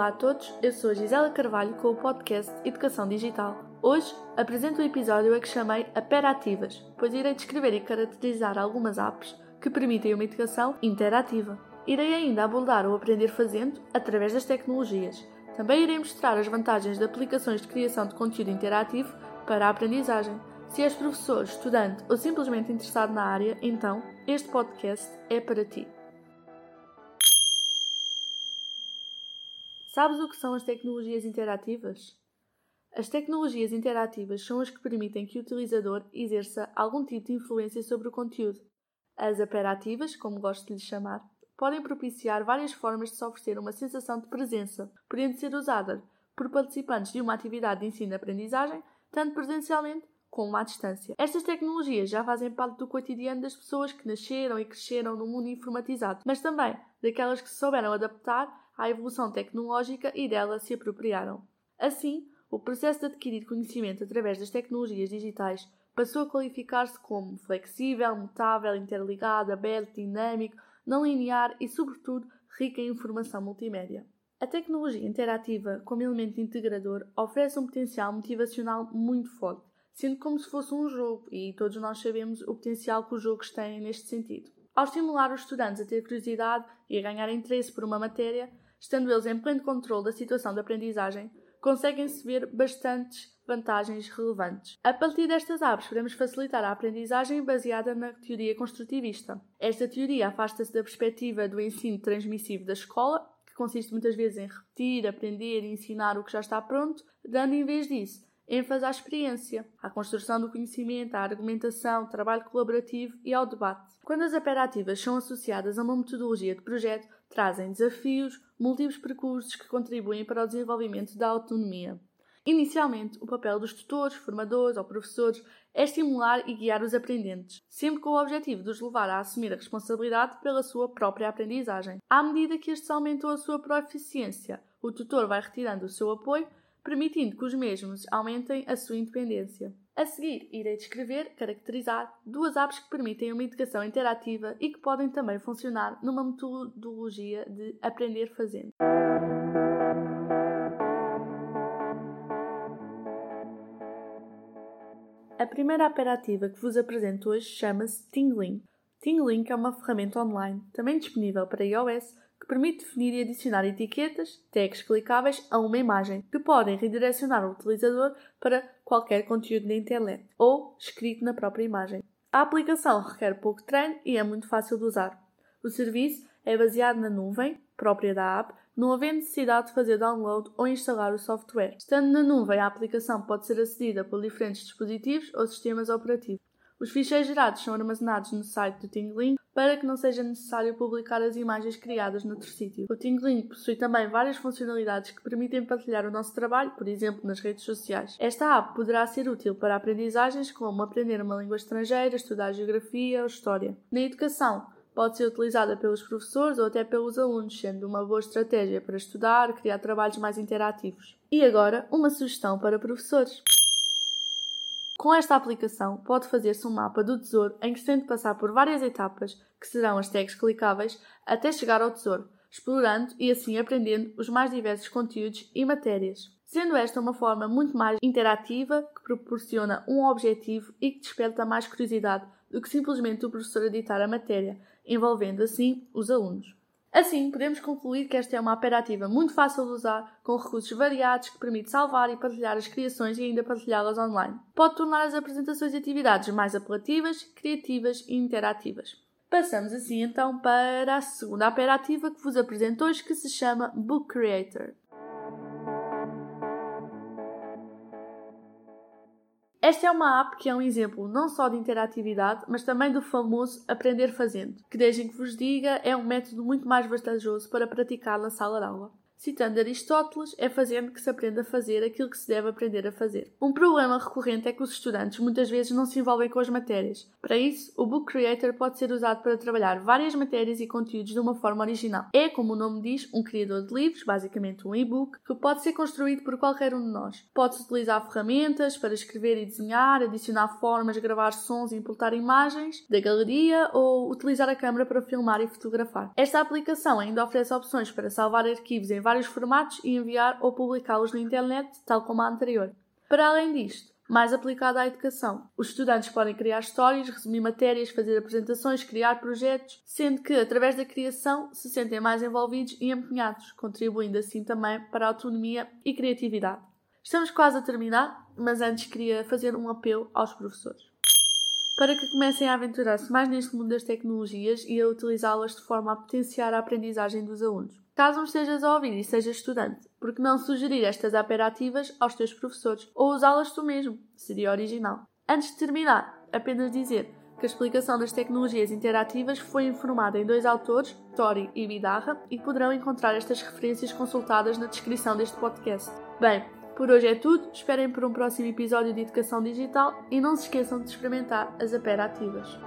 Olá a todos, eu sou a Gisela Carvalho com o podcast Educação Digital. Hoje apresento um episódio a que chamei Aperativas, pois irei descrever e caracterizar algumas apps que permitem uma educação interativa. Irei ainda abordar o aprender fazendo através das tecnologias. Também irei mostrar as vantagens de aplicações de criação de conteúdo interativo para a aprendizagem. Se és professor, estudante ou simplesmente interessado na área, então este podcast é para ti. Sabes o que são as tecnologias interativas? As tecnologias interativas são as que permitem que o utilizador exerça algum tipo de influência sobre o conteúdo. As aperativas, como gosto de lhes chamar, podem propiciar várias formas de se oferecer uma sensação de presença, podendo ser usada por participantes de uma atividade de ensino-aprendizagem, tanto presencialmente como à distância. Estas tecnologias já fazem parte do cotidiano das pessoas que nasceram e cresceram num mundo informatizado, mas também daquelas que se souberam adaptar à evolução tecnológica e dela se apropriaram. Assim, o processo de adquirir conhecimento através das tecnologias digitais passou a qualificar-se como flexível, mutável, interligado, aberto, dinâmico, não linear e, sobretudo, rica em informação multimédia. A tecnologia interativa, como elemento integrador, oferece um potencial motivacional muito forte, sendo como se fosse um jogo, e todos nós sabemos o potencial que os jogos têm neste sentido. Ao estimular os estudantes a ter curiosidade e a ganhar interesse por uma matéria, estando eles em pleno controle da situação de aprendizagem, conseguem-se ver bastantes vantagens relevantes. A partir destas apps, podemos facilitar a aprendizagem baseada na teoria construtivista. Esta teoria afasta-se da perspectiva do ensino transmissivo da escola, que consiste muitas vezes em repetir, aprender e ensinar o que já está pronto, dando em vez disso ênfase à experiência, à construção do conhecimento, à argumentação, trabalho colaborativo e ao debate. Quando as operativas são associadas a uma metodologia de projeto, trazem desafios, múltiplos percursos que contribuem para o desenvolvimento da autonomia. Inicialmente, o papel dos tutores, formadores ou professores é estimular e guiar os aprendentes, sempre com o objetivo de os levar a assumir a responsabilidade pela sua própria aprendizagem. À medida que estes aumentam a sua proficiência, o tutor vai retirando o seu apoio permitindo que os mesmos aumentem a sua independência. A seguir, irei descrever, caracterizar duas apps que permitem uma educação interativa e que podem também funcionar numa metodologia de aprender fazendo. A primeira aperativa que vos apresento hoje chama-se Tingling. Tingling é uma ferramenta online, também disponível para iOS, permite definir e adicionar etiquetas, tags clicáveis a uma imagem, que podem redirecionar o utilizador para qualquer conteúdo na internet ou escrito na própria imagem. A aplicação requer pouco treino e é muito fácil de usar. O serviço é baseado na nuvem, própria da app, não havendo necessidade de fazer download ou instalar o software. Estando na nuvem, a aplicação pode ser acedida por diferentes dispositivos ou sistemas operativos. Os ficheiros gerados são armazenados no site do Tingling para que não seja necessário publicar as imagens criadas noutro sítio. O Tingling possui também várias funcionalidades que permitem partilhar o nosso trabalho, por exemplo, nas redes sociais. Esta app poderá ser útil para aprendizagens como aprender uma língua estrangeira, estudar geografia ou história. Na educação, pode ser utilizada pelos professores ou até pelos alunos, sendo uma boa estratégia para estudar, criar trabalhos mais interativos. E agora, uma sugestão para professores. Com esta aplicação, pode fazer-se um mapa do tesouro em que se tem de passar por várias etapas, que serão as tags clicáveis, até chegar ao tesouro, explorando e assim aprendendo os mais diversos conteúdos e matérias. Sendo esta uma forma muito mais interativa, que proporciona um objetivo e que desperta mais curiosidade do que simplesmente o professor editar a matéria, envolvendo assim os alunos. Assim, podemos concluir que esta é uma operativa muito fácil de usar, com recursos variados que permite salvar e partilhar as criações e ainda partilhá-las online. Pode tornar as apresentações e atividades mais apelativas, criativas e interativas. Passamos assim então para a segunda operativa que vos apresento hoje, que se chama Book Creator. Esta é uma app que é um exemplo não só de interatividade, mas também do famoso aprender fazendo, que desde que vos diga é um método muito mais vantajoso para praticar na sala de aula. Citando Aristóteles, é fazendo que se aprende a fazer aquilo que se deve aprender a fazer. Um problema recorrente é que os estudantes muitas vezes não se envolvem com as matérias. Para isso, o Book Creator pode ser usado para trabalhar várias matérias e conteúdos de uma forma original. É, como o nome diz, um criador de livros, basicamente um e-book, que pode ser construído por qualquer um de nós. Pode-se utilizar ferramentas para escrever e desenhar, adicionar formas, gravar sons e importar imagens da galeria ou utilizar a câmera para filmar e fotografar. Esta aplicação ainda oferece opções para salvar arquivos em vários formatos e enviar ou publicá-los na internet, tal como a anterior. Para além disto, mais aplicado à educação. Os estudantes podem criar histórias, resumir matérias, fazer apresentações, criar projetos, sendo que, através da criação, se sentem mais envolvidos e empenhados, contribuindo assim também para a autonomia e criatividade. Estamos quase a terminar, mas antes queria fazer um apelo aos professores. Para que comecem a aventurar-se mais neste mundo das tecnologias e a utilizá-las de forma a potenciar a aprendizagem dos alunos. Caso me estejas a ouvir e sejas estudante, por que não sugerir estas operativas aos teus professores ou usá-las tu mesmo? Seria original. Antes de terminar, apenas dizer que a explicação das tecnologias interativas foi informada em dois autores, Tori e Bidarra, e poderão encontrar estas referências consultadas na descrição deste podcast. Bem, por hoje é tudo, esperem por um próximo episódio de Educação Digital e não se esqueçam de experimentar as operativas.